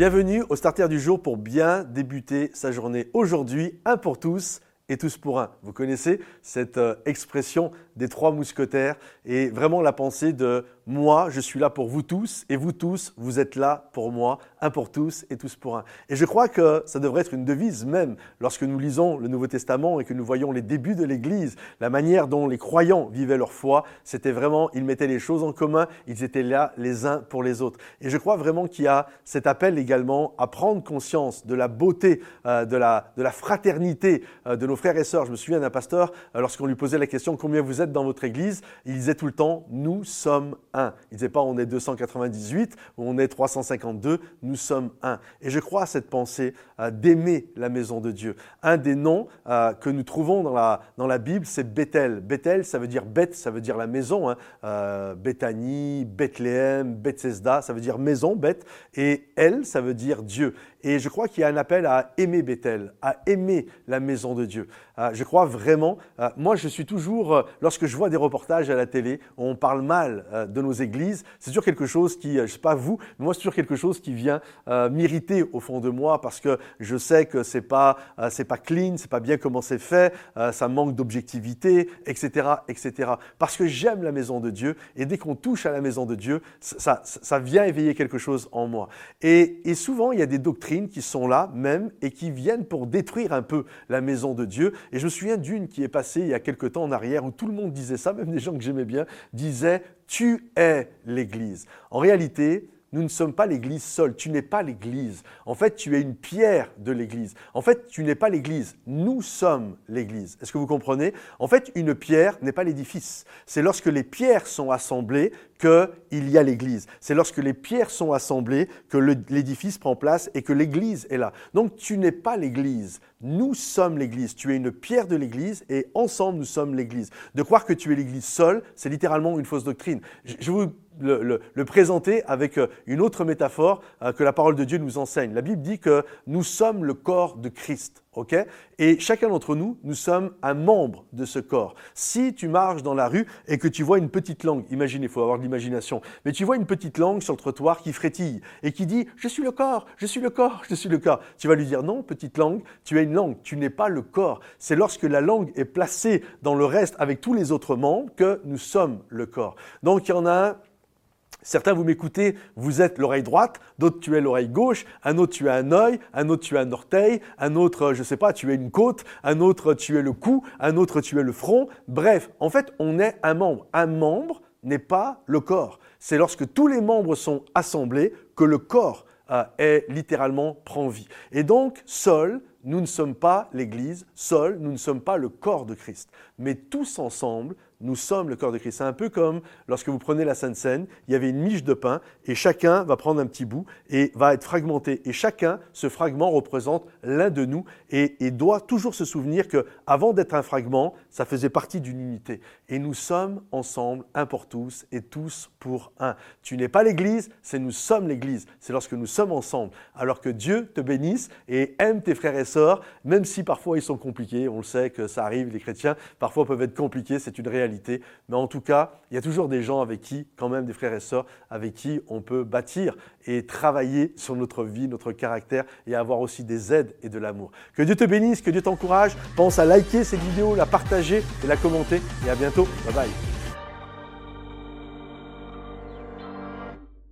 Bienvenue au starter du jour pour bien débuter sa journée. Aujourd'hui, un pour tous et tous pour un. Vous connaissez cette euh, expression des trois mousquetaires et vraiment la pensée de moi, je suis là pour vous tous et vous tous, vous êtes là pour moi, un pour tous et tous pour un. Et je crois que ça devrait être une devise même lorsque nous lisons le Nouveau Testament et que nous voyons les débuts de l'Église, la manière dont les croyants vivaient leur foi, c'était vraiment, ils mettaient les choses en commun, ils étaient là les uns pour les autres. Et je crois vraiment qu'il y a cet appel également à prendre conscience de la beauté, euh, de, la, de la fraternité euh, de nos frères et sœurs. Je me souviens d'un pasteur, euh, lorsqu'on lui posait la question combien vous êtes dans votre Église, il disait tout le temps, nous sommes un. Il disait pas on est 298 ou on est 352, nous sommes un. Et je crois à cette pensée euh, d'aimer la maison de Dieu. Un des noms euh, que nous trouvons dans la, dans la Bible, c'est Bethel. Bethel, ça veut dire Beth, ça veut dire la maison. Hein. Euh, Bethléem, Bethesda, ça veut dire maison, Beth. Et Elle, ça veut dire Dieu. Et je crois qu'il y a un appel à aimer Bethel, à aimer la maison de Dieu. Je crois vraiment, moi je suis toujours, lorsque je vois des reportages à la télé on parle mal de nos églises, c'est toujours quelque chose qui, je ne sais pas vous, mais moi c'est toujours quelque chose qui vient m'irriter au fond de moi parce que je sais que c'est pas, c'est pas clean, c'est pas bien comment c'est fait, ça manque d'objectivité, etc., etc. Parce que j'aime la maison de Dieu et dès qu'on touche à la maison de Dieu, ça, ça, vient éveiller quelque chose en moi. Et, et souvent, il y a des doctrines qui sont là même et qui viennent pour détruire un peu la maison de Dieu. Et je me souviens d'une qui est passée il y a quelque temps en arrière où tout le monde disait ça, même des gens que j'aimais bien, disaient Tu es l'Église. En réalité, nous ne sommes pas l'Église seule. Tu n'es pas l'Église. En fait, tu es une pierre de l'Église. En fait, tu n'es pas l'Église. Nous sommes l'Église. Est-ce que vous comprenez? En fait, une pierre n'est pas l'édifice. C'est lorsque les pierres sont assemblées qu'il y a l'Église. C'est lorsque les pierres sont assemblées que l'édifice prend place et que l'Église est là. Donc, tu n'es pas l'Église. Nous sommes l'Église. Tu es une pierre de l'Église et ensemble, nous sommes l'Église. De croire que tu es l'Église seule, c'est littéralement une fausse doctrine. Je vous le, présenter avec euh, une autre métaphore euh, que la parole de Dieu nous enseigne. La Bible dit que nous sommes le corps de Christ. ok? Et chacun d'entre nous, nous sommes un membre de ce corps. Si tu marches dans la rue et que tu vois une petite langue, imaginez, il faut avoir de l'imagination, mais tu vois une petite langue sur le trottoir qui frétille et qui dit ⁇ Je suis le corps, je suis le corps, je suis le corps ⁇ tu vas lui dire ⁇ Non, petite langue, tu es une langue, tu n'es pas le corps. C'est lorsque la langue est placée dans le reste avec tous les autres membres que nous sommes le corps. Donc il y en a un Certains, vous m'écoutez, vous êtes l'oreille droite, d'autres, tu es l'oreille gauche, un autre, tu as un œil, un autre, tu as un orteil, un autre, je ne sais pas, tu es une côte, un autre, tu es le cou, un autre, tu es le front. Bref, en fait, on est un membre. Un membre n'est pas le corps. C'est lorsque tous les membres sont assemblés que le corps euh, est littéralement prend vie. Et donc, seul, nous ne sommes pas l'Église, seul, nous ne sommes pas le corps de Christ. Mais tous ensemble, nous sommes le corps de Christ. C'est un peu comme lorsque vous prenez la Sainte Seine, il y avait une miche de pain et chacun va prendre un petit bout et va être fragmenté. Et chacun, ce fragment représente l'un de nous et, doit toujours se souvenir que avant d'être un fragment, ça faisait partie d'une unité. Et nous sommes ensemble, un pour tous et tous pour un. Tu n'es pas l'Église, c'est nous sommes l'Église. C'est lorsque nous sommes ensemble. Alors que Dieu te bénisse et aime tes frères et sœurs, même si parfois ils sont compliqués. On le sait que ça arrive, les chrétiens parfois peuvent être compliqués, c'est une réalité mais en tout cas, il y a toujours des gens avec qui, quand même des frères et sœurs, avec qui on peut bâtir et travailler sur notre vie, notre caractère et avoir aussi des aides et de l'amour. Que Dieu te bénisse, que Dieu t'encourage. Pense à liker cette vidéo, la partager et la commenter. Et à bientôt. Bye bye.